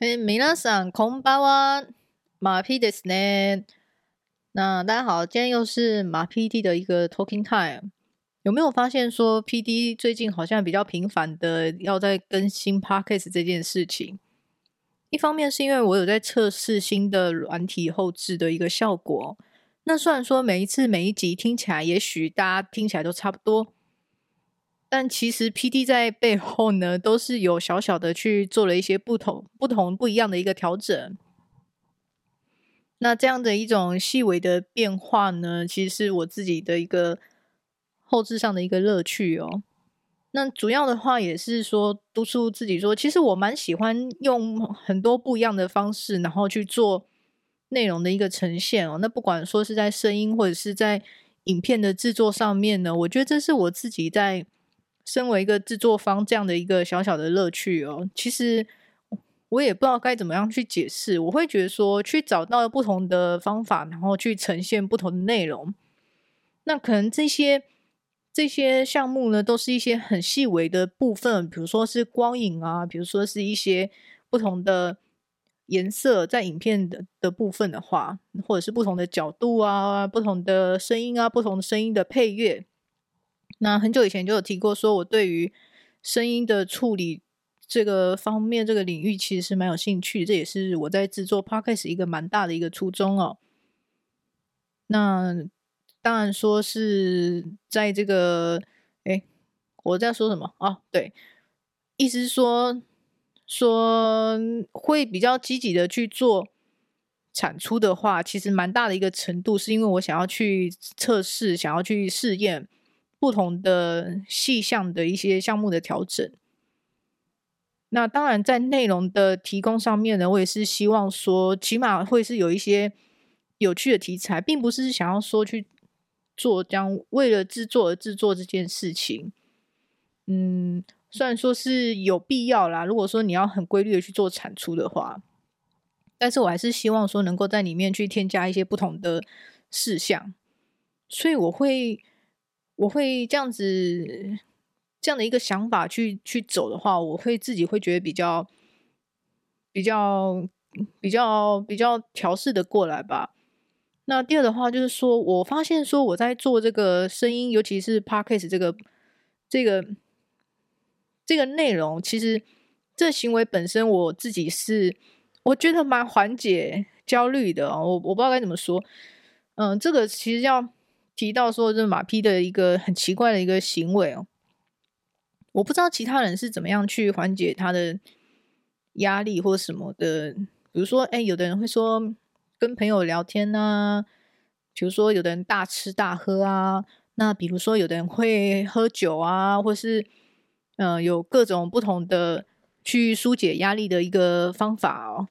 嘿，皆さんこんばんは，马 P ですね。那大家好，今天又是马 PD 的一个 Talking Time。有没有发现说 PD 最近好像比较频繁的要在更新 Podcast 这件事情？一方面是因为我有在测试新的软体后制的一个效果。那虽然说每一次每一集听起来，也许大家听起来都差不多。 但其实 PD 在背后呢，都是有小小的去做了一些不同、不同、不一样的一个调整。那这样的一种细微的变化呢，其实是我自己的一个后置上的一个乐趣哦。那主要的话也是说督促自己说，其实我蛮喜欢用很多不一样的方式，然后去做内容的一个呈现哦。那不管说是在声音或者是在影片的制作上面呢，我觉得这是我自己在。身为一个制作方，这样的一个小小的乐趣哦，其实我也不知道该怎么样去解释。我会觉得说，去找到不同的方法，然后去呈现不同的内容。那可能这些这些项目呢，都是一些很细微的部分，比如说是光影啊，比如说是一些不同的颜色在影片的的部分的话，或者是不同的角度啊，不同的声音啊，不同的声音的配乐。那很久以前就有提过，说我对于声音的处理这个方面这个领域其实是蛮有兴趣，这也是我在制作 Podcast 一个蛮大的一个初衷哦。那当然说是在这个，哎，我在说什么啊？对，意思是说说会比较积极的去做产出的话，其实蛮大的一个程度，是因为我想要去测试，想要去试验。不同的细项的一些项目的调整，那当然在内容的提供上面呢，我也是希望说，起码会是有一些有趣的题材，并不是想要说去做这样为了制作而制作这件事情。嗯，虽然说是有必要啦，如果说你要很规律的去做产出的话，但是我还是希望说能够在里面去添加一些不同的事项，所以我会。我会这样子，这样的一个想法去去走的话，我会自己会觉得比较比较比较比较调试的过来吧。那第二的话就是说，我发现说我在做这个声音，尤其是 Podcast 这个这个这个内容，其实这行为本身我自己是我觉得蛮缓解焦虑的。我我不知道该怎么说，嗯，这个其实要。提到说，这马 P 的一个很奇怪的一个行为哦，我不知道其他人是怎么样去缓解他的压力或什么的。比如说，哎，有的人会说跟朋友聊天啊，比如说有的人大吃大喝啊，那比如说有的人会喝酒啊，或是嗯、有各种不同的去疏解压力的一个方法哦。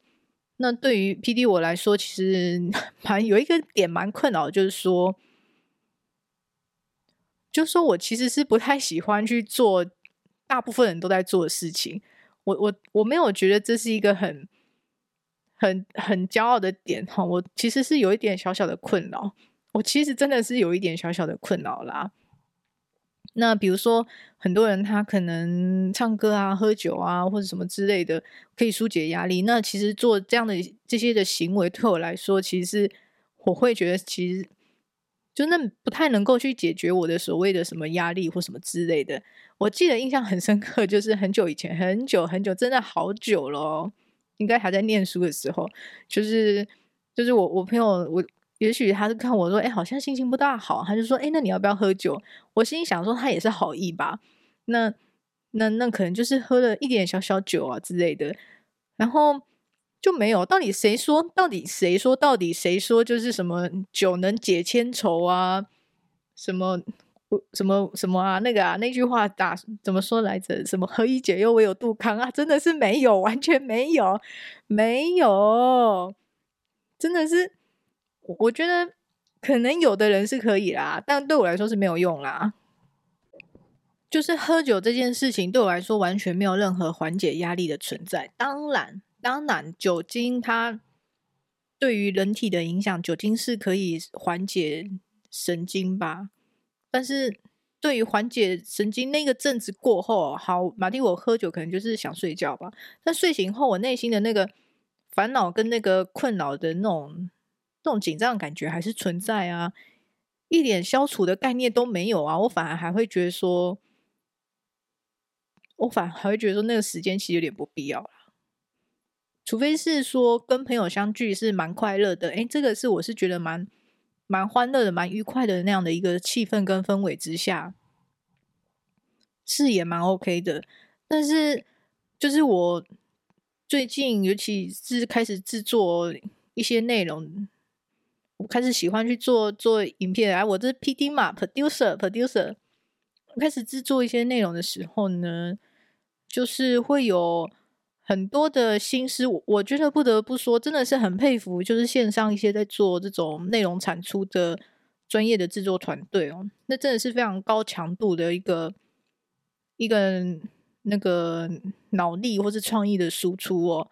那对于 PD 我来说，其实 蛮有一个点蛮困扰，就是说。就说我其实是不太喜欢去做大部分人都在做的事情，我我我没有觉得这是一个很很很骄傲的点哈，我其实是有一点小小的困扰，我其实真的是有一点小小的困扰啦。那比如说很多人他可能唱歌啊、喝酒啊或者什么之类的，可以纾解压力。那其实做这样的这些的行为对我来说，其实我会觉得其实。就那不太能够去解决我的所谓的什么压力或什么之类的。我记得印象很深刻，就是很久以前，很久很久，真的好久了，应该还在念书的时候，就是就是我我朋友，我也许他是看我说，哎，好像心情不大好，他就说，哎，那你要不要喝酒？我心里想说，他也是好意吧，那那那可能就是喝了一点小小酒啊之类的，然后。就没有，到底谁说？到底谁说？到底谁说？就是什么酒能解千愁啊？什么什么什么啊？那个啊，那句话打怎么说来着？什么何以解忧，唯有杜康啊？真的是没有，完全没有，没有，真的是，我觉得可能有的人是可以啦，但对我来说是没有用啦。就是喝酒这件事情对我来说完全没有任何缓解压力的存在，当然。当然，酒精它对于人体的影响，酒精是可以缓解神经吧。但是，对于缓解神经那个阵子过后，好，马丁，我喝酒可能就是想睡觉吧。但睡醒后，我内心的那个烦恼跟那个困扰的那种那种紧张感觉还是存在啊，一点消除的概念都没有啊。我反而还会觉得说，我反而还会觉得说，那个时间其实有点不必要了。除非是说跟朋友相聚是蛮快乐的，诶，这个是我是觉得蛮。蛮欢乐的，蛮愉快的那样的一个气氛跟氛围之下，是也蛮 OK 的。但是，就是我最近，尤其是开始制作一些内容，我开始喜欢去做做影片。哎，我这是 PD 嘛，producer，producer，开始制作一些内容的时候呢，就是会有。很多的心思，我我觉得不得不说，真的是很佩服，就是线上一些在做这种内容产出的专业的制作团队哦，那真的是非常高强度的一个一个那个脑力或是创意的输出哦。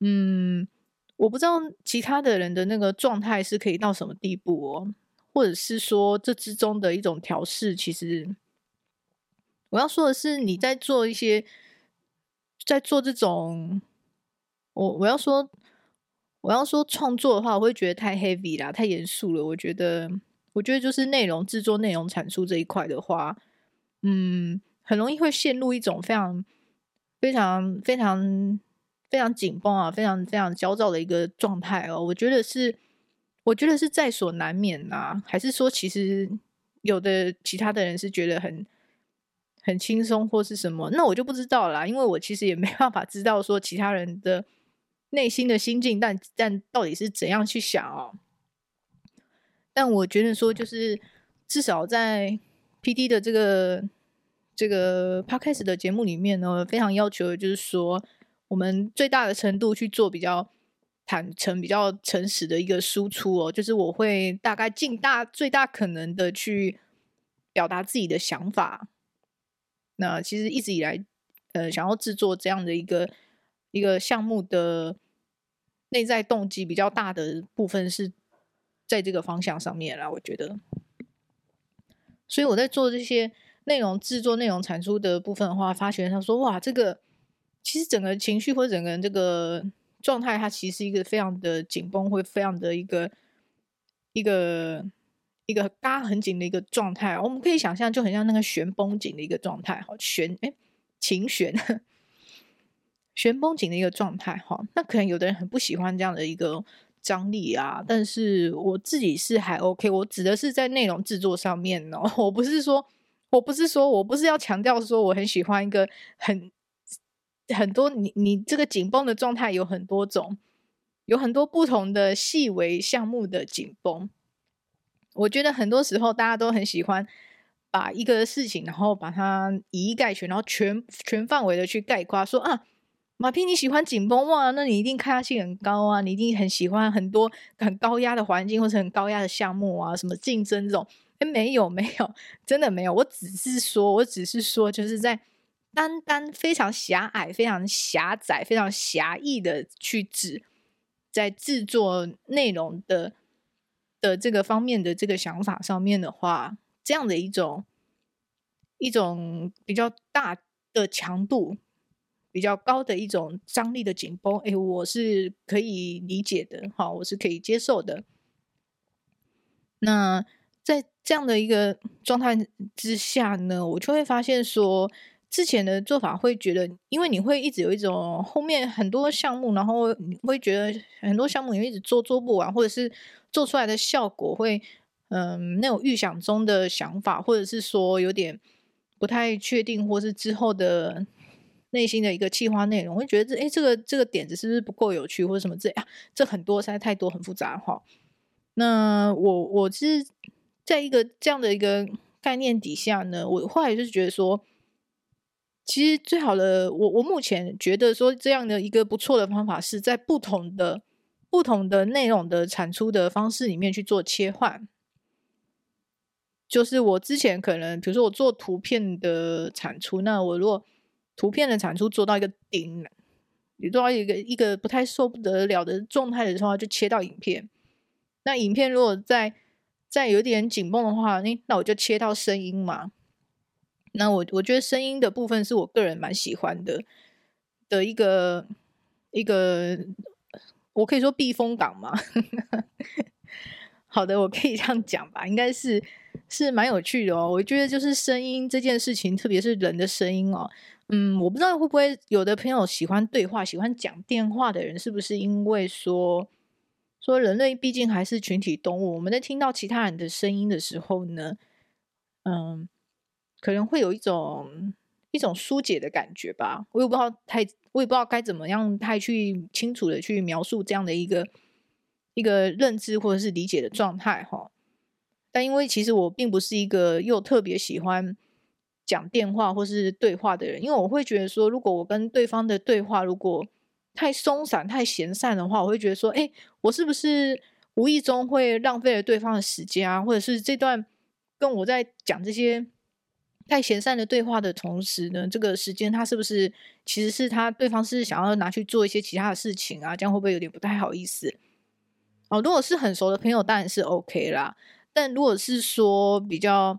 嗯，我不知道其他的人的那个状态是可以到什么地步哦，或者是说这之中的一种调试，其实我要说的是，你在做一些。在做这种，我我要说，我要说创作的话，我会觉得太 heavy 啦，太严肃了。我觉得，我觉得就是内容制作、内容产出这一块的话，嗯，很容易会陷入一种非常、非常、非常、非常紧绷啊，非常、非常焦躁的一个状态哦。我觉得是，我觉得是在所难免呐。还是说，其实有的其他的人是觉得很。很轻松或是什么，那我就不知道啦，因为我其实也没办法知道说其他人的内心的心境，但但到底是怎样去想哦。但我觉得说，就是至少在 PD 的这个这个 Podcast 的节目里面呢，非常要求的就是说，我们最大的程度去做比较坦诚、比较诚实的一个输出哦，就是我会大概尽大最大可能的去表达自己的想法。那其实一直以来，呃，想要制作这样的一个一个项目的内在动机比较大的部分是在这个方向上面啦，我觉得。所以我在做这些内容制作、内容产出的部分的话，发现他说：“哇，这个其实整个情绪或整个人这个状态，它其实是一个非常的紧绷，会非常的一个一个。”一个嘎很紧的一个状态，我们可以想象，就很像那个弦绷紧的一个状态，哈，弦哎，琴弦，弦绷紧的一个状态，哈。那可能有的人很不喜欢这样的一个张力啊，但是我自己是还 OK。我指的是在内容制作上面哦，我不是说，我不是说我不是要强调说我很喜欢一个很很多你你这个紧绷的状态有很多种，有很多不同的细微项目的紧绷。我觉得很多时候大家都很喜欢把一个事情，然后把它以一概全，然后全全范围的去概括，说啊，马屁你喜欢紧绷哇，那你一定抗压性很高啊，你一定很喜欢很多很高压的环境或者很高压的项目啊，什么竞争这种，哎，没有没有，真的没有，我只是说，我只是说，就是在单单非常狭隘、非常狭窄、非常狭义的去指在制作内容的。的这个方面的这个想法上面的话，这样的一种一种比较大的强度、比较高的一种张力的紧绷，哎，我是可以理解的，好，我是可以接受的。那在这样的一个状态之下呢，我就会发现说，之前的做法会觉得，因为你会一直有一种后面很多项目，然后你会觉得很多项目你一直做做不完，或者是。做出来的效果会，嗯，那种预想中的想法，或者是说有点不太确定，或是之后的内心的一个企划内容，会觉得这，诶，这个这个点子是不是不够有趣，或者什么这样？这很多实在太多，很复杂哈。那我我是在一个这样的一个概念底下呢，我后来就是觉得说，其实最好的，我我目前觉得说这样的一个不错的方法，是在不同的。不同的内容的产出的方式里面去做切换，就是我之前可能，比如说我做图片的产出，那我如果图片的产出做到一个顶，你做到一个一个不太受不得了的状态的时候，就切到影片。那影片如果再再有点紧绷的话，那那我就切到声音嘛。那我我觉得声音的部分是我个人蛮喜欢的的一个一个，我可以说避风港嘛。好的，我可以这样讲吧，应该是是蛮有趣的哦。我觉得就是声音这件事情，特别是人的声音哦。嗯，我不知道会不会有的朋友喜欢对话、喜欢讲电话的人，是不是因为说说人类毕竟还是群体动物，我们在听到其他人的声音的时候呢，嗯，可能会有一种一种疏解的感觉吧。我也不知道太，我也不知道该怎么样太去清楚的去描述这样的一个。一个认知或者是理解的状态哈，但因为其实我并不是一个又特别喜欢讲电话或是对话的人，因为我会觉得说，如果我跟对方的对话如果太松散、太闲散的话，我会觉得说，哎，我是不是无意中会浪费了对方的时间啊？或者是这段跟我在讲这些太闲散的对话的同时呢，这个时间他是不是其实是他对方是想要拿去做一些其他的事情啊？这样会不会有点不太好意思？哦，如果是很熟的朋友，当然是 OK 啦。但如果是说比较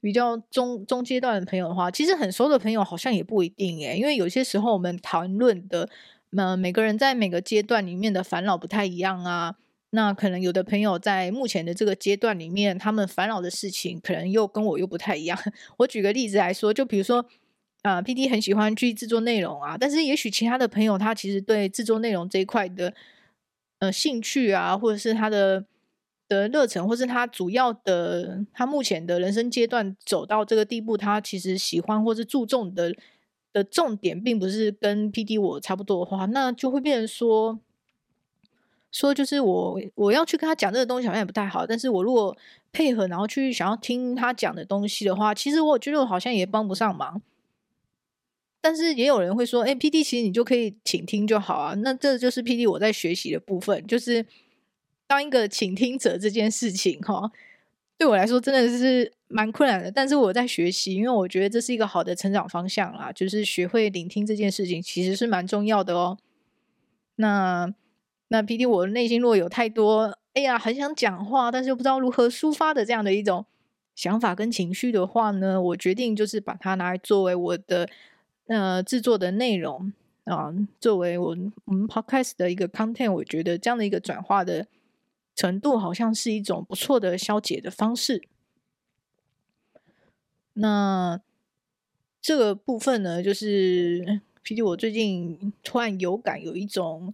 比较中中阶段的朋友的话，其实很熟的朋友好像也不一定耶，因为有些时候我们谈论的，呃，每个人在每个阶段里面的烦恼不太一样啊。那可能有的朋友在目前的这个阶段里面，他们烦恼的事情可能又跟我又不太一样。我举个例子来说，就比如说，啊，，PD 很喜欢去制作内容啊，但是也许其他的朋友他其实对制作内容这一块的。呃，兴趣啊，或者是他的的热忱，或是他主要的，他目前的人生阶段走到这个地步，他其实喜欢或是注重的的重点，并不是跟 PD 我差不多的话，那就会变成说，说就是我我要去跟他讲这个东西好像也不太好，但是我如果配合，然后去想要听他讲的东西的话，其实我觉得我好像也帮不上忙。但是也有人会说，哎，PD 其实你就可以倾听就好啊。那这就是 PD 我在学习的部分，就是当一个倾听者这件事情，哈，对我来说真的是蛮困难的。但是我在学习，因为我觉得这是一个好的成长方向啦，就是学会聆听这件事情其实是蛮重要的哦。那那 PD 我内心若有太多，哎呀，很想讲话，但是又不知道如何抒发的这样的一种想法跟情绪的话呢，我决定就是把它拿来作为我的。呃，制作的内容啊，作为我我们 podcast 的一个 content，我觉得这样的一个转化的程度，好像是一种不错的消解的方式。那这个部分呢，就是 P D，我最近突然有感，有一种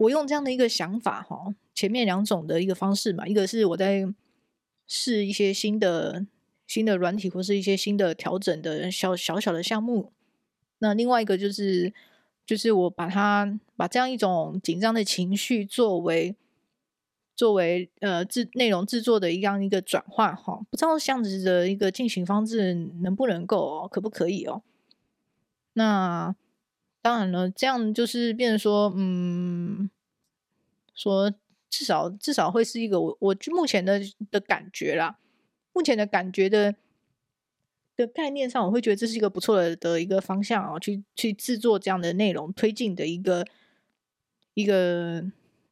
我用这样的一个想法哈，前面两种的一个方式嘛，一个是我在试一些新的新的软体，或是一些新的调整的小小小的项目。那另外一个就是，就是我把它把这样一种紧张的情绪作为作为呃制内容制作的一样一个转换哈，不知道这样子的一个进行方式能不能够哦，可不可以哦？那当然了，这样就是变成说，嗯，说至少至少会是一个我我目前的的感觉啦，目前的感觉的。的概念上，我会觉得这是一个不错的的一个方向啊，去去制作这样的内容，推进的一个一个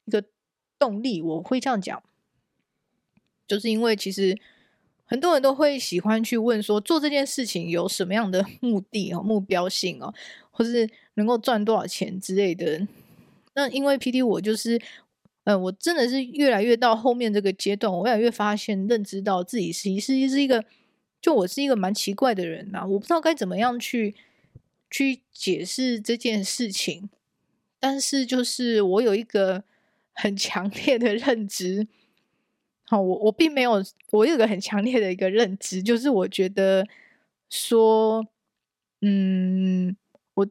一个动力。我会这样讲，就是因为其实很多人都会喜欢去问说，做这件事情有什么样的 目的哦，目标性哦，或是能够赚多少钱之类的。那因为 PD 我就是，呃，我真的是越来越到后面这个阶段，我越来越发现，认知到自己其实是一个。就我是一个蛮奇怪的人呐，我不知道该怎么样去去解释这件事情，但是就是我有一个很强烈的认知，好，我我并没有，我有个很强烈的一个认知，就是我觉得说，嗯，我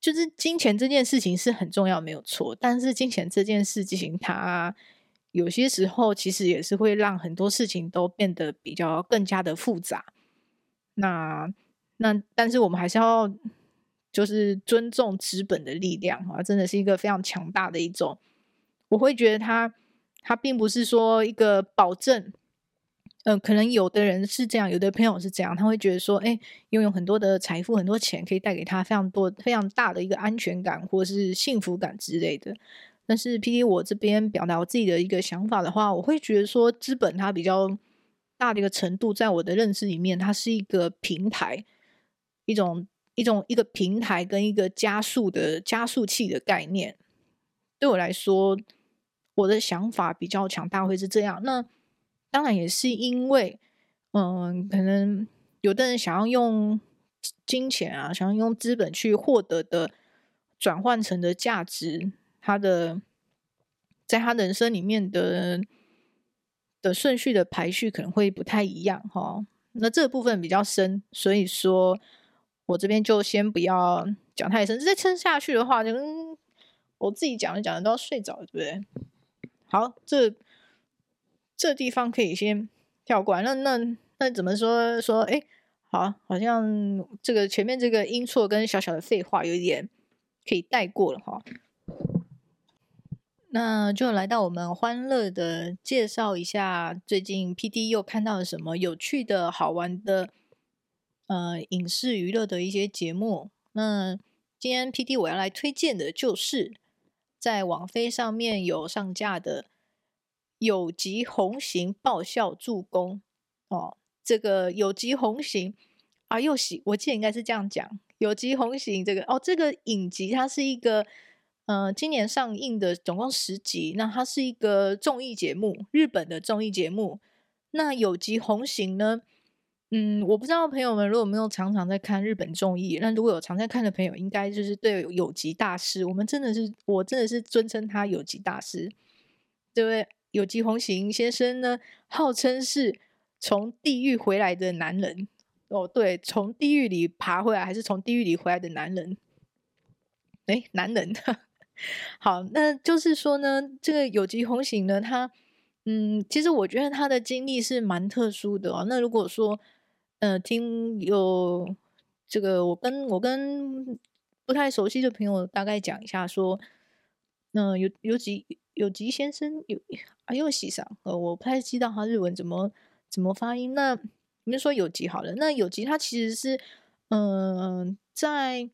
就是金钱这件事情是很重要，没有错，但是金钱这件事情它。有些时候，其实也是会让很多事情都变得比较更加的复杂。那那，但是我们还是要就是尊重资本的力量啊，真的是一个非常强大的一种。我会觉得它它并不是说一个保证。嗯、可能有的人是这样，有的朋友是这样，他会觉得说，哎，拥有很多的财富、很多钱，可以带给他非常多、非常大的一个安全感或是幸福感之类的。但是，PD 我这边表达我自己的一个想法的话，我会觉得说，资本它比较大的一个程度，在我的认知里面，它是一个平台，一种一种一个平台跟一个加速的加速器的概念。对我来说，我的想法比较强大，会是这样。那当然也是因为，嗯，可能有的人想要用金钱啊，想要用资本去获得的转换成的价值，他的在他人生里面的的顺序的排序可能会不太一样哈。那这部分比较深，所以说我这边就先不要讲太深。再撑下去的话，就嗯我自己讲着讲着都要睡着，对不对？好，这这地方可以先跳过。那那那怎么说说？哎，好，好像这个前面这个音错跟小小的废话有一点可以带过了哈。那就来到我们欢乐的介绍一下，最近 PD 又看到了什么有趣的好玩的呃影视娱乐的一些节目。那今天 PD 我要来推荐的就是。在网飞上面有上架的《有吉红型爆笑助攻》哦，这个有吉红型啊，又喜，我记得应该是这样讲，有吉红型这个哦，这个影集它是一个呃今年上映的，总共十集，那它是一个综艺节目，日本的综艺节目。那有吉红型呢？嗯，我不知道朋友们如果没有常常在看日本综艺，那如果有常在看的朋友，应该就是对有吉大师，我们真的是，我真的是尊称他有吉大师，对不对？有吉弘行先生呢，号称是从地狱回来的男人哦，对，从地狱里爬回来，还是从地狱里回来的男人？诶，男人，好，那就是说呢，这个有吉弘行呢，他，嗯，其实我觉得他的经历是蛮特殊的哦。那如果说呃，听有这个，我跟我跟不太熟悉的朋友大概讲一下，说，那、呃、有有吉有吉先生有啊，又喜上，呃，我不太知道他日文怎么怎么发音。那我们说有吉好了，那有吉他其实是，嗯、在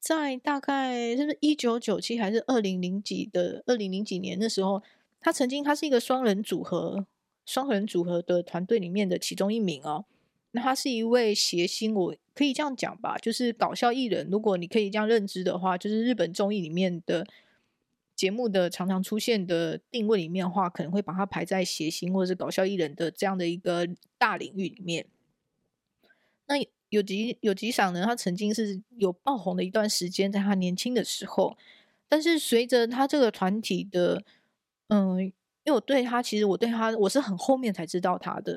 在大概是不是一九九七还是二零零几的二零零几年的时候，他曾经他是一个双人组合。双人组合的团队里面的其中一名哦，那他是一位谐星，我可以这样讲吧，就是搞笑艺人。如果你可以这样认知的话，就是日本综艺里面的节目的常常出现的定位里面的话，可能会把它排在谐星或者是搞笑艺人的这样的一个大领域里面。那有吉有吉桑呢，他曾经是有爆红的一段时间，在他年轻的时候，但是随着他这个团体的嗯。因为我对他，其实我对他，我是很后面才知道他的。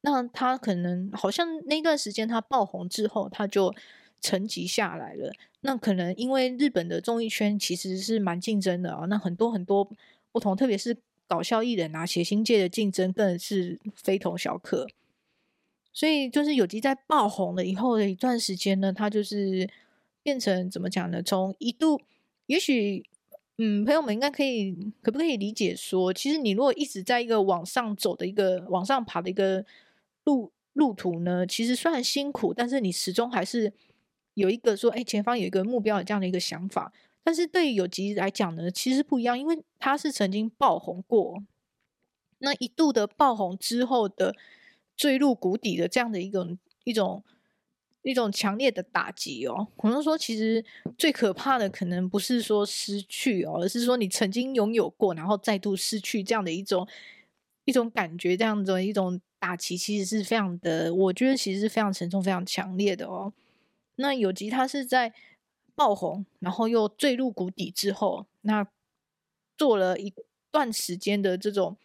那他可能好像那段时间他爆红之后，他就沉寂下来了。那可能因为日本的综艺圈其实是蛮竞争的啊，那很多很多不同，特别是搞笑艺人啊、谐星界的竞争更是非同小可。所以就是有吉在爆红了以后的一段时间呢，他就是变成怎么讲呢？从一度也许。嗯，朋友们应该可以，可不可以理解说，其实你如果一直在一个往上走的一个往上爬的一个路路途呢，其实虽然辛苦，但是你始终还是有一个说，哎，前方有一个目标的这样的一个想法。但是对于有吉来讲呢，其实不一样，因为他是曾经爆红过，那一度的爆红之后的坠入谷底的这样的一个一种。一种强烈的打击哦，可能说其实最可怕的可能不是说失去哦，而是说你曾经拥有过，然后再度失去这样的一种一种感觉，这样的一种打击，其实是非常的，我觉得其实是非常沉重、非常强烈的哦。那有吉他是在爆红，然后又坠入谷底之后，那做了一段时间的这种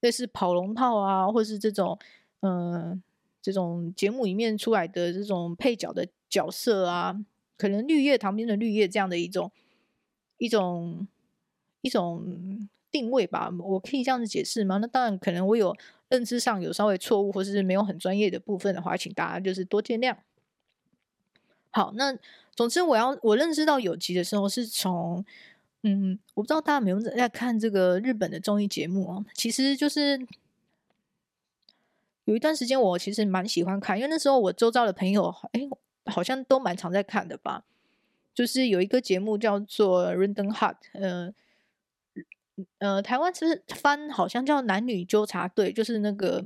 类似跑龙套啊，或是这种嗯。这种节目里面出来的这种配角的角色啊，可能绿叶旁边的绿叶这样的一种一种一种定位吧，我可以这样子解释吗？那当然，可能我有认知上有稍微错误，或是没有很专业的部分的话，请大家就是多见谅。好，那总之我要我认识到有吉的时候，是从嗯，我不知道大家有没有在看这个日本的综艺节目啊，其实就是。有一段时间，我其实蛮喜欢看，因为那时候我周遭的朋友，哎，好像都蛮常在看的吧。就是有一个节目叫做《Random Heart》，呃，呃，台湾其实翻好像叫《男女纠察队》，就是那个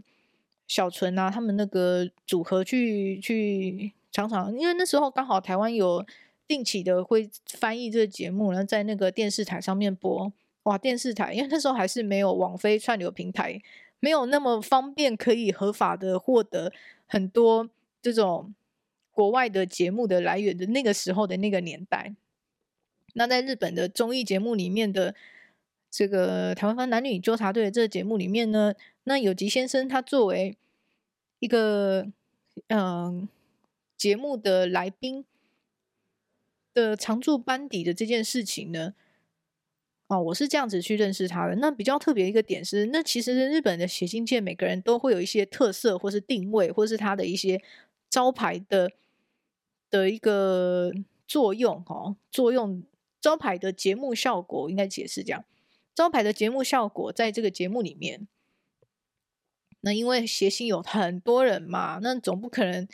小纯啊，他们那个组合去去常常，因为那时候刚好台湾有定期的会翻译这个节目，然后在那个电视台上面播。哇，电视台，因为那时候还是没有网飞串流平台，没有那么方便可以合法的获得很多这种国外的节目的来源的那个时候的那个年代。那在日本的综艺节目里面的这个台湾方男女纠察队的这个节目里面呢，那有吉先生他作为一个嗯、节目的来宾的常驻班底的这件事情呢。哦，我是这样子去认识他的。那比较特别一个点是，那其实日本的谐星界每个人都会有一些特色，或是定位，或是他的一些招牌的的一个作用。哦，作用招牌的节目效果应该解释这样，招牌的节目效果在这个节目里面，那因为谐星有很多人嘛，那总不可能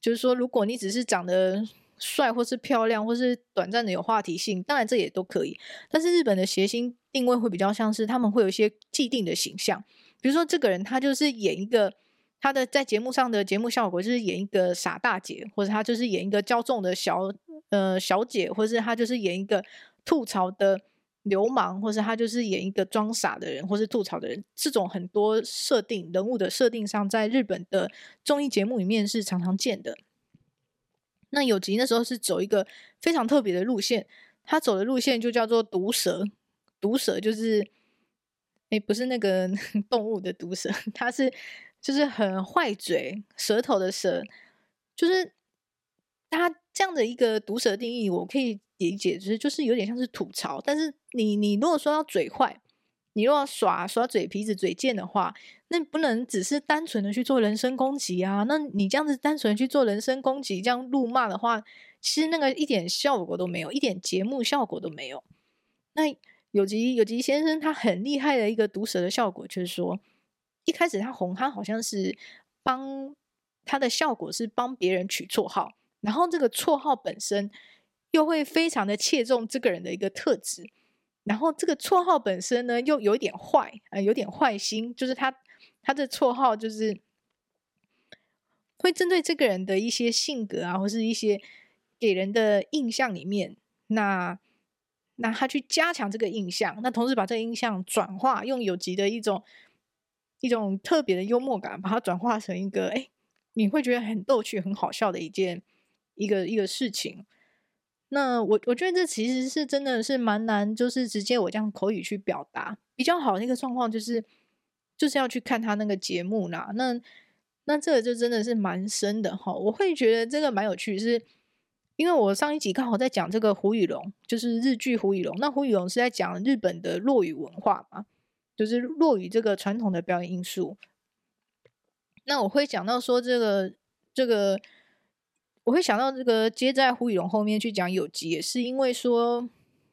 就是说，如果你只是长得。帅或是漂亮，或是短暂的有话题性，当然这也都可以。但是日本的谐星定位会比较像是他们会有一些既定的形象，比如说这个人他就是演一个他的在节目上的节目效果就是演一个傻大姐，或者他就是演一个骄纵的小呃小姐，或者是他就是演一个吐槽的流氓，或者他就是演一个装傻的人，或是吐槽的人。这种很多设定人物的设定上，在日本的综艺节目里面是常常见的。那有吉那时候是走一个非常特别的路线，他走的路线就叫做毒蛇，毒蛇就是，哎，不是那个 动物的毒蛇，它是就是很坏嘴，舌头的舌，就是他这样的一个毒舌定义，我可以理解，就是就是有点像是吐槽，但是你你如果说要嘴坏。你若要耍耍嘴皮子、嘴贱的话，那不能只是单纯的去做人身攻击啊！那你这样子单纯去做人身攻击、这样辱骂的话，其实那个一点效果都没有，一点节目效果都没有。那有吉有吉先生他很厉害的一个毒舌的效果，就是说一开始他红，他好像是帮他的效果是帮别人取绰号，然后这个绰号本身又会非常的切中这个人的一个特质。然后这个绰号本身呢，又有一点坏，呃，有点坏心，就是他他的绰号就是会针对这个人的一些性格啊，或是一些给人的印象里面，那那他去加强这个印象，那同时把这个印象转化，用有吉的一种一种特别的幽默感，把它转化成一个，哎，你会觉得很逗趣、很好笑的一件一个一个事情。那我我觉得这其实是真的是蛮难，就是直接我这样口语去表达比较好的一个状况，就是就是要去看他那个节目啦。那那这个就真的是蛮深的哈。我会觉得这个蛮有趣，是因为我上一集刚好在讲这个胡宇龙，就是日剧胡宇龙。那胡宇龙是在讲日本的落语文化嘛，就是落语这个传统的表演艺术。那我会讲到说这个这个。我会想到这个接在胡宇龙后面去讲有吉，也是因为说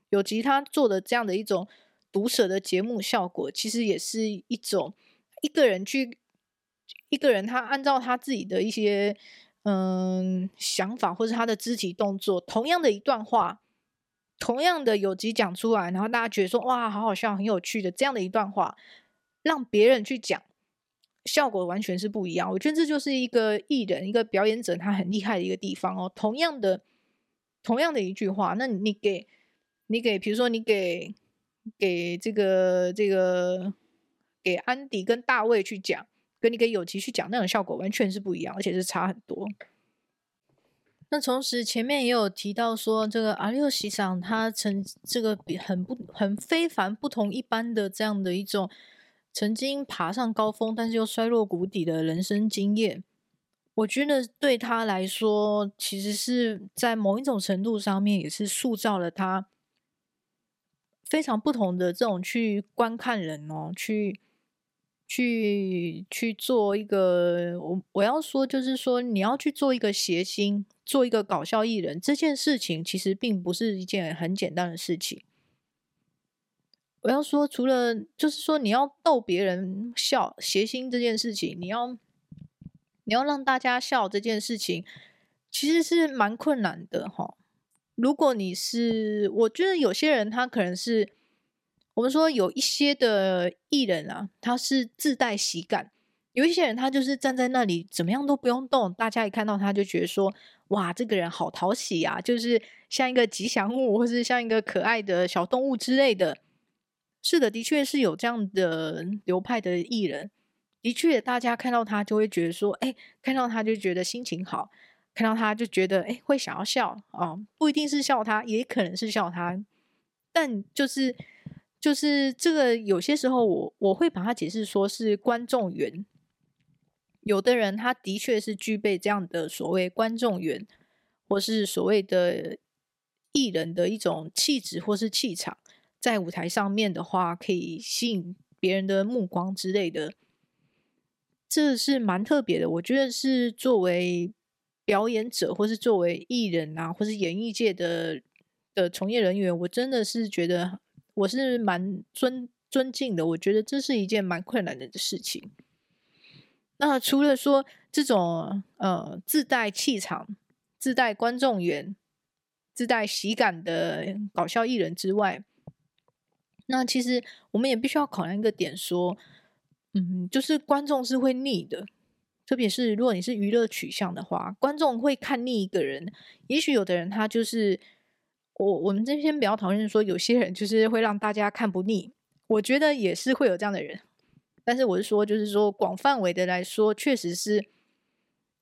有吉他做的这样的一种毒舌的节目效果，其实也是一种一个人去一个人他按照他自己的一些嗯想法或者他的肢体动作，同样的一段话，同样的有吉讲出来，然后大家觉得说哇，好好笑，很有趣的这样的一段话，让别人去讲。效果完全是不一样，我觉得这就是一个艺人、一个表演者他很厉害的一个地方哦。同样的，同样的一句话，那你给，你给，比如说你给给这个这个给安迪跟大卫去讲，跟你给有吉去讲，那种效果完全是不一样，而且是差很多。那同时前面也有提到说，这个有吉さん他曾这个很不很非凡、不同一般的这样的一种。曾经爬上高峰，但是又摔落谷底的人生经验，我觉得对他来说，其实是在某一种程度上面，也是塑造了他非常不同的这种去观看人哦，去去去做一个我我要说，就是说你要去做一个谐星，做一个搞笑艺人，这件事情其实并不是一件很简单的事情。我要说，除了就是说，你要逗别人笑，谐星这件事情，你要你要让大家笑这件事情，其实是蛮困难的哈。如果你是，我觉得有些人他可能是，我们说有一些的艺人啊，他是自带喜感，有一些人他就是站在那里，怎么样都不用动，大家一看到他就觉得说，哇，这个人好讨喜啊，就是像一个吉祥物，或是像一个可爱的小动物之类的。是的，的确是有这样的流派的艺人，的确大家看到他就会觉得说，哎，看到他就觉得心情好，看到他就觉得，哎，会想要笑啊，哦，不一定是笑他，也可能是笑他，但就是。就是这个，有些时候我我会把它解释说是观众缘。有的人他的确是具备这样的所谓观众缘，或是所谓的艺人的一种气质或是气场，在舞台上面的话可以吸引别人的目光之类的，这是蛮特别的。我觉得是作为表演者，或是作为艺人啊，或是演艺界的的从业人员，我真的是觉得。我是蛮尊尊敬的，我觉得这是一件蛮困难的事情。那除了说这种呃自带气场、自带观众缘、自带喜感的搞笑艺人之外，那其实我们也必须要考量一个点，说，嗯，就是观众是会腻的，特别是如果你是娱乐取向的话，观众会看腻一个人。也许有的人他就是。我我们这边比较讨厌说，有些人就是会让大家看不腻，我觉得也是会有这样的人，但是我是说，就是说广范围的来说，确实是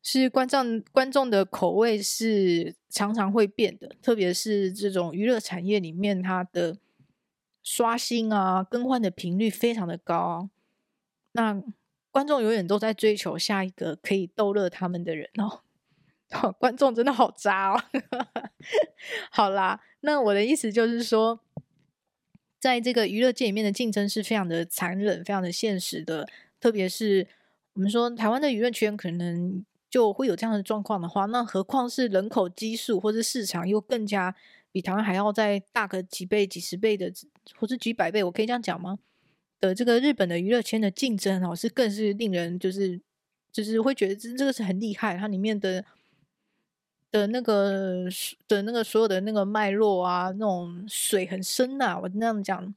是观众观众的口味是常常会变的，特别是这种娱乐产业里面，它的刷新啊、更换的频率非常的高，那观众永远都在追求下一个可以逗乐他们的人哦。哦，观众真的好渣哦！好啦，那我的意思就是说，在这个娱乐界里面的竞争是非常的残忍、非常的现实的。特别是我们说台湾的娱乐圈可能就会有这样的状况的话，那何况是人口基数或者市场又更加比台湾还要再大个几倍、几十倍的，或是几百倍，我可以这样讲吗？的这个日本的娱乐圈的竞争哦，是更是令人就是就是会觉得这这个是很厉害，它里面的。的那个的那个所有的那个脉络啊，那种水很深呐、我那样讲。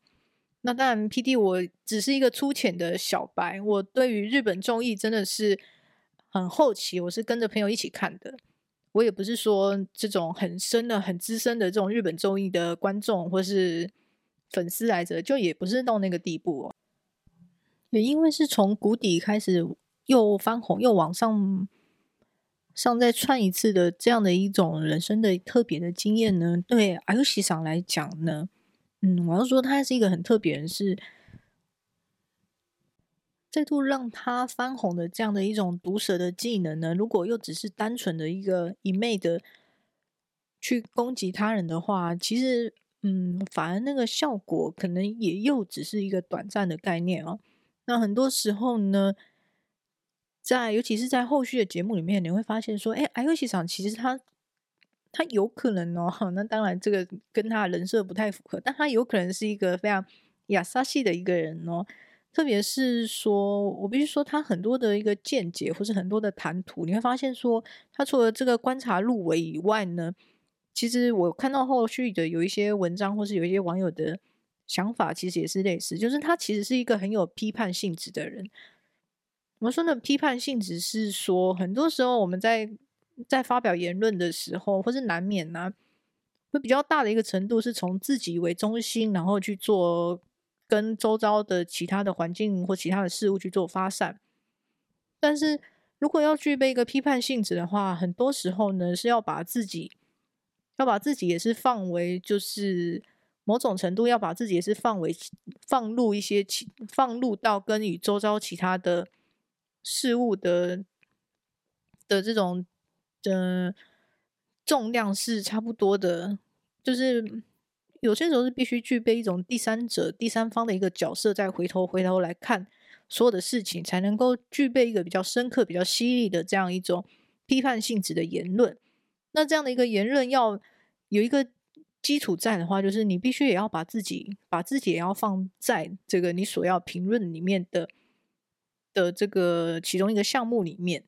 那当然，PD 我只是一个粗浅的小白，我对于日本综艺真的是很好奇，我是跟着朋友一起看的。我也不是说这种很深的、很资深的这种日本综艺的观众或是粉丝来着，就也不是到那个地步。也因为是从谷底开始又翻红，又往上。上再窜一次的这样的一种人生的特别的经验呢，对阿尤西上来讲呢，嗯，我要说他是一个很特别人，是再度让他翻红的这样的一种毒舌的技能呢。如果又只是单纯的一个一昧的去攻击他人的话，其实，嗯，反而那个效果可能也又只是一个短暂的概念哦。那很多时候呢。在尤其是在后续的节目里面，你会发现说，哎，爱游戏场其实他他有可能哦，那当然这个跟他人设不太符合，但他有可能是一个非常亚萨系的一个人哦。特别是说，我必须说他很多的一个见解或是很多的谈吐，你会发现说，他除了这个观察入微以外呢，其实我看到后续的有一些文章或是有一些网友的想法，其实也是类似，就是他其实是一个很有批判性质的人。我们说的批判性质是说，很多时候我们在在发表言论的时候，或是难免呢、啊，会比较大的一个程度是从自己为中心，然后去做跟周遭的其他的环境或其他的事物去做发散。但是如果要具备一个批判性质的话，很多时候呢是要把自己要把自己也是放为，就是某种程度要把自己也是放为放入一些其放入到跟与周遭其他的。事物的的这种的重量是差不多的，就是有些时候是必须具备一种第三者、第三方的一个角色，再回头回头来看所有的事情，才能够具备一个比较深刻、比较犀利的这样一种批判性质的言论。那这样的一个言论要有一个基础在的话，就是你必须也要把自己把自己也要放在这个你所要评论里面的。的这个其中一个项目里面，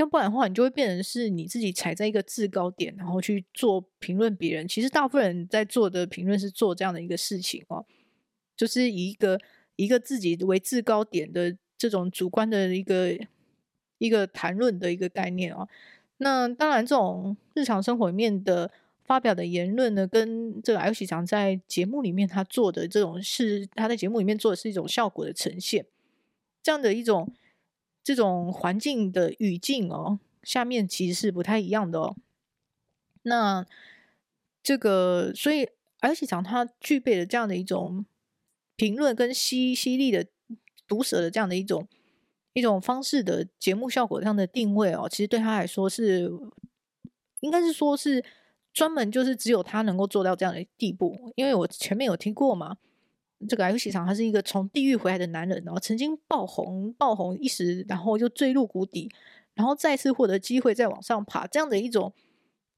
要不然的话，你就会变成是你自己踩在一个制高点，然后去做评论别人。其实大部分人在做的评论是做这样的一个事情哦，就是以一个一个自己为制高点的这种主观的一个一个谈论的一个概念哦。那当然，这种日常生活里面的发表的言论呢，跟这个 L 喜长在节目里面他做的这种是他在节目里面做的是一种效果的呈现，这样的一种这种环境的语境哦，下面其实是不太一样的哦。那这个，所以而且长他具备了这样的一种评论跟犀犀利的毒舌的这样的一种。一种方式的节目效果上的定位哦，其实对他来说是，应该是说是专门就是只有他能够做到这样的地步。因为我前面有听过嘛，这个 L 喜长他是一个从地狱回来的男人，然后曾经爆红爆红一时，然后又坠入谷底，然后再次获得机会再往上爬，这样的一种。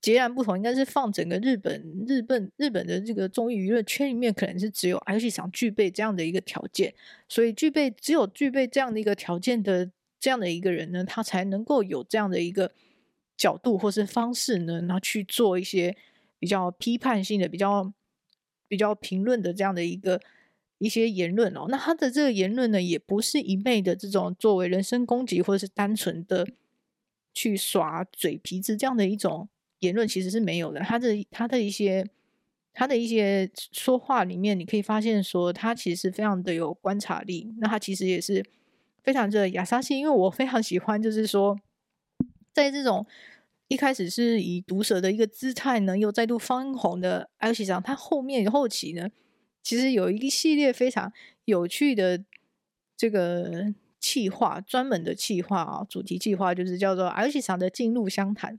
截然不同，应该是放整个日本、日本、日本的这个综艺娱乐圈里面，可能是只有 L 喜长具备这样的一个条件，所以具备只有具备这样的一个条件的这样的一个人呢，他才能够有这样的一个角度或是方式呢，然后去做一些比较批判性的、比较比较评论的这样的一个一些言论哦。那他的这个言论呢，也不是一昧的这种作为人身攻击，或者是单纯的去耍嘴皮子这样的一种。言论其实是没有的，他的他的一些他的一些说话里面，你可以发现说他其实非常的有观察力。那他其实也是非常的亚萨西，因为我非常喜欢，就是说在这种一开始是以毒舌的一个姿态呢，又再度翻红的 L 喜长，他后面后期呢，其实有一系列非常有趣的这个企划，专门的企划啊，主题企划就是叫做 L 喜长的进入相谈。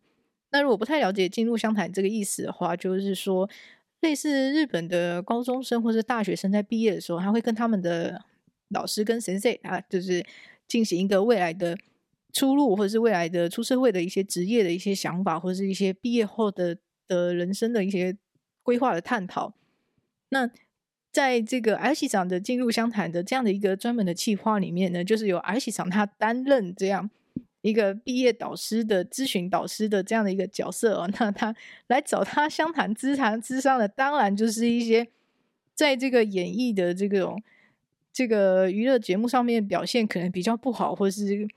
那如果不太了解进入相谈这个意思的话，就是说，类似日本的高中生或是大学生在毕业的时候，他会跟他们的老师跟先生啊，就是进行一个未来的出路，或者是未来的出社会的一些职业的一些想法，或者是一些毕业后的的人生的一些规划的探讨。那在这个 L 喜长的进入湘潭的这样的一个专门的企划里面呢，就是由 L 喜长他担任这样。一个毕业导师的咨询导师的这样的一个角色哦，那他来找他相谈、咨谈、咨商的，当然就是一些在这个演艺的这个这个娱乐节目上面表现可能比较不好，或是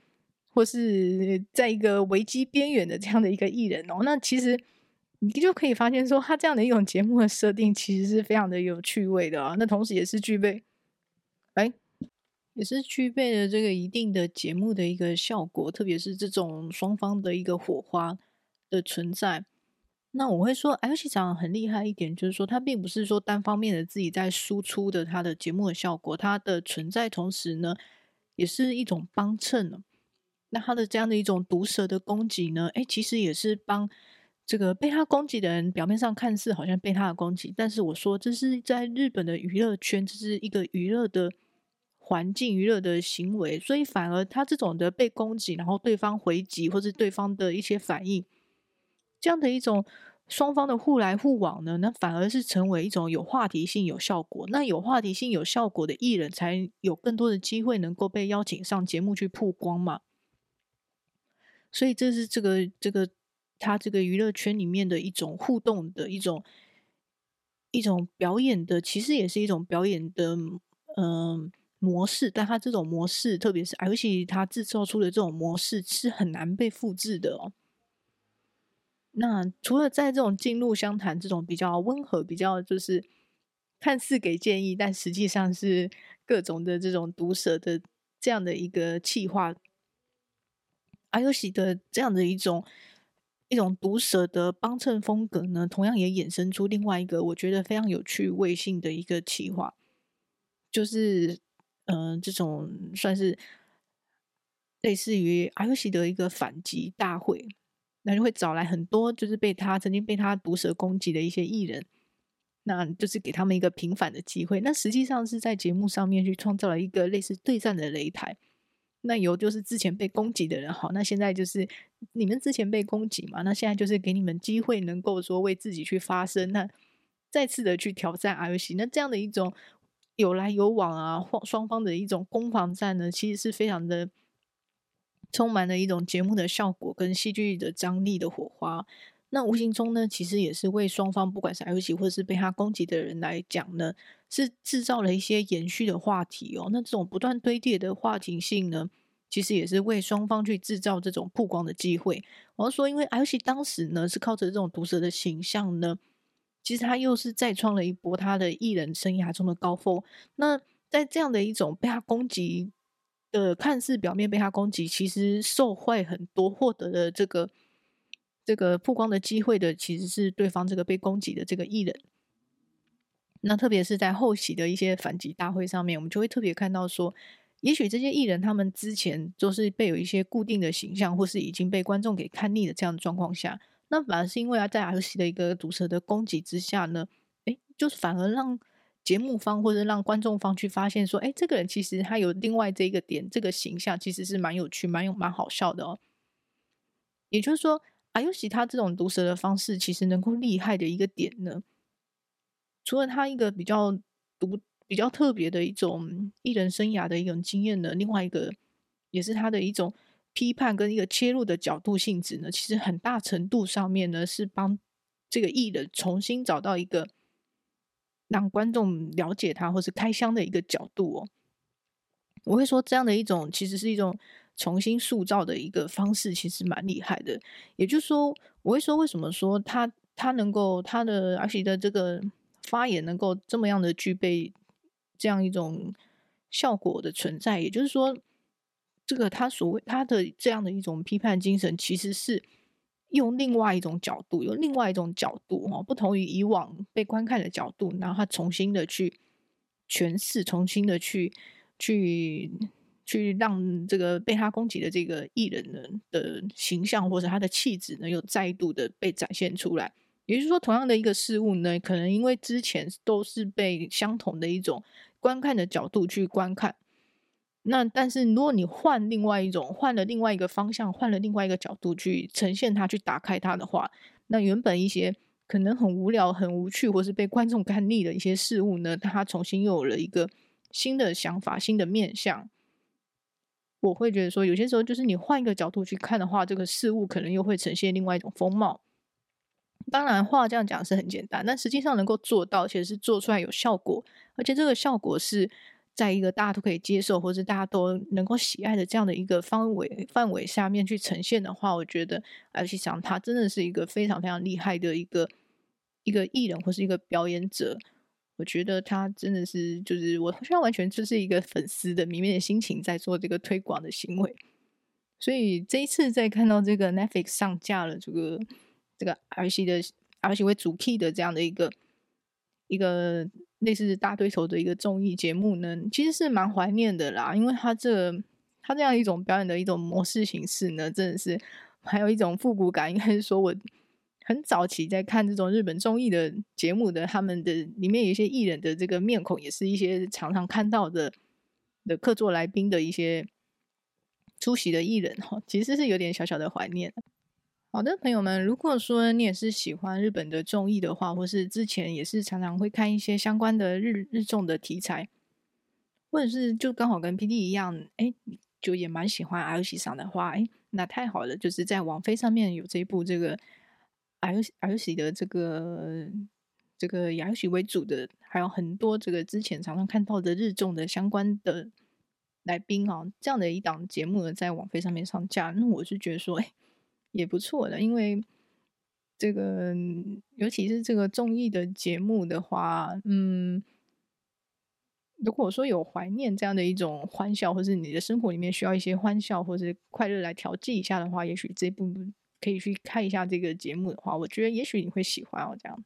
或是在一个危机边缘的这样的一个艺人哦。那其实你就可以发现说，他这样的一种节目的设定其实是非常的有趣味的啊。那同时也是具备，哎。也是具备了这个一定的节目的一个效果，特别是这种双方的一个火花的存在。那我会说，L 喜长很厉害一点，就是说他并不是说单方面的自己在输出的他的节目的效果，他的存在同时呢，也是一种帮衬。那他的这样的一种毒舌的攻击呢，诶，其实也是帮这个被他攻击的人，表面上看似好像被他的攻击，但是我说这是在日本的娱乐圈，这是一个娱乐的。环境娱乐的行为，所以反而他这种的被攻击，然后对方回击，或是对方的一些反应，这样的一种双方的互来互往呢，那反而是成为一种有话题性、有效果。那有话题性、有效果的艺人，才有更多的机会能够被邀请上节目去曝光嘛。所以这是这个这个他这个娱乐圈里面的一种互动的一种一种表演的，其实也是一种表演的，嗯、模式，但他这种模式，特别是而且他制造出的这种模式是很难被复制的哦。那除了在这种进入相谈这种比较温和、比较就是看似给建议，但实际上是各种的这种毒舌的这样的一个企划，而游戏的这样的一种一种毒舌的帮衬风格呢，同样也衍生出另外一个我觉得非常有趣味性的一个企划，就是。嗯、这种算是类似于阿尤西的一个反击大会，那就会找来很多就是被他曾经被他毒舌攻击的一些艺人，那就是给他们一个平反的机会。那实际上是在节目上面去创造了一个类似对战的擂台。那由就是之前被攻击的人，好，那现在就是你们之前被攻击嘛，那现在就是给你们机会，能够说为自己去发声，那再次的去挑战 L 喜，那这样的一种。有来有往啊，双双方的一种攻防战呢，其实是非常的充满了一种节目的效果跟戏剧的张力的火花。那无形中呢，其实也是为双方，不管是 IOC 或者是被他攻击的人来讲呢，是制造了一些延续的话题哦。那这种不断堆叠的话题性呢，其实也是为双方去制造这种曝光的机会。我要说，因为 IOC 当时呢是靠着这种毒舌的形象呢，其实他又是再创了一波他的艺人生涯中的高峰。那在这样的一种被他攻击的看似表面被他攻击，其实受坏很多，获得了这个。这个曝光的机会的其实是对方这个被攻击的这个艺人，那特别是在后期的一些反击大会上面，我们就会特别看到说，也许这些艺人他们之前都是被有一些固定的形象，或是已经被观众给看腻的这样的状况下，那反而是因为他在 IOC 的一个毒舌的攻击之下呢，诶，就是反而让节目方或者让观众方去发现说，诶，这个人其实他有另外这一个点，这个形象其实是蛮有趣、蛮有蛮好笑的哦，也就是说。啊，尤其他这种毒舌的方式，其实能够厉害的一个点呢，除了他一个比较独、比较特别的一种艺人生涯的一种经验呢，另外一个也是他的一种批判跟一个切入的角度性质呢，其实很大程度上面呢，是帮这个艺人重新找到一个让观众了解他或是开箱的一个角度哦。我会说这样的一种，其实是一种。重新塑造的一个方式其实蛮厉害的，也就是说，我会说为什么说他他能够他的而且的这个发言能够这么样的具备这样一种效果的存在，也就是说，这个他所谓他的这样的一种批判精神，其实是用另外一种角度，用另外一种角度哦，不同于以往被观看的角度，然后他重新的去诠释，重新的去去。去让这个被他攻击的这个艺人呢的形象或者他的气质呢又再度的被展现出来，也就是说，同样的一个事物呢，可能因为之前都是被相同的一种观看的角度去观看，那但是如果你换另外一种，换了另外一个方向，换了另外一个角度去呈现它，去打开它的话，那原本一些可能很无聊、很无趣，或是被观众 看腻的一些事物呢，它重新又有了一个新的想法、新的面向。我会觉得说，有些时候就是你换一个角度去看的话，这个事物可能又会呈现另外一种风貌。当然，话这样讲是很简单，但实际上能够做到，其实是做出来有效果，而且这个效果是在一个大家都可以接受，或是大家都能够喜爱的这样的一个范围范围下面去呈现的话，我觉得而且想他真的是一个非常非常厉害的一个一个艺人或是一个表演者。我觉得他真的是，就是我现在完全就是一个粉丝的里面的心情在做这个推广的行为，所以这一次在看到这个 Netflix 上架了这个这个 RC 的 RC 为主 key 的这样的一个一个类似大对头的一个综艺节目呢，其实是蛮怀念的啦，因为他这、他这样一种表演的一种模式形式呢，真的是还有一种复古感，应该是说我。很早期在看这种日本综艺的节目的，他们的里面有一些艺人的这个面孔，也是一些常常看到的的客座来宾的一些出席的艺人哈，其实是有点小小的怀念。好的，朋友们，如果说你也是喜欢日本的综艺的话，或是之前也是常常会看一些相关的日日综的题材，或者是就刚好跟 PD 一样，哎，就也蛮喜欢 IOC 桑的话，哎，那太好了，就是在网飞上面有这一部这个。IOC 的这个这个以 IOC 为主的，还有很多这个之前常常看到的日众的相关的来宾啊，这样的一档节目呢，在网飞上面上架，那我是觉得说，哎，也不错的，因为这个尤其是这个综艺的节目的话，嗯，如果说有怀念这样的一种欢笑，或是你的生活里面需要一些欢笑或是快乐来调剂一下的话，也许这部。可以去看一下这个节目的话，我觉得也许你会喜欢哦。这样。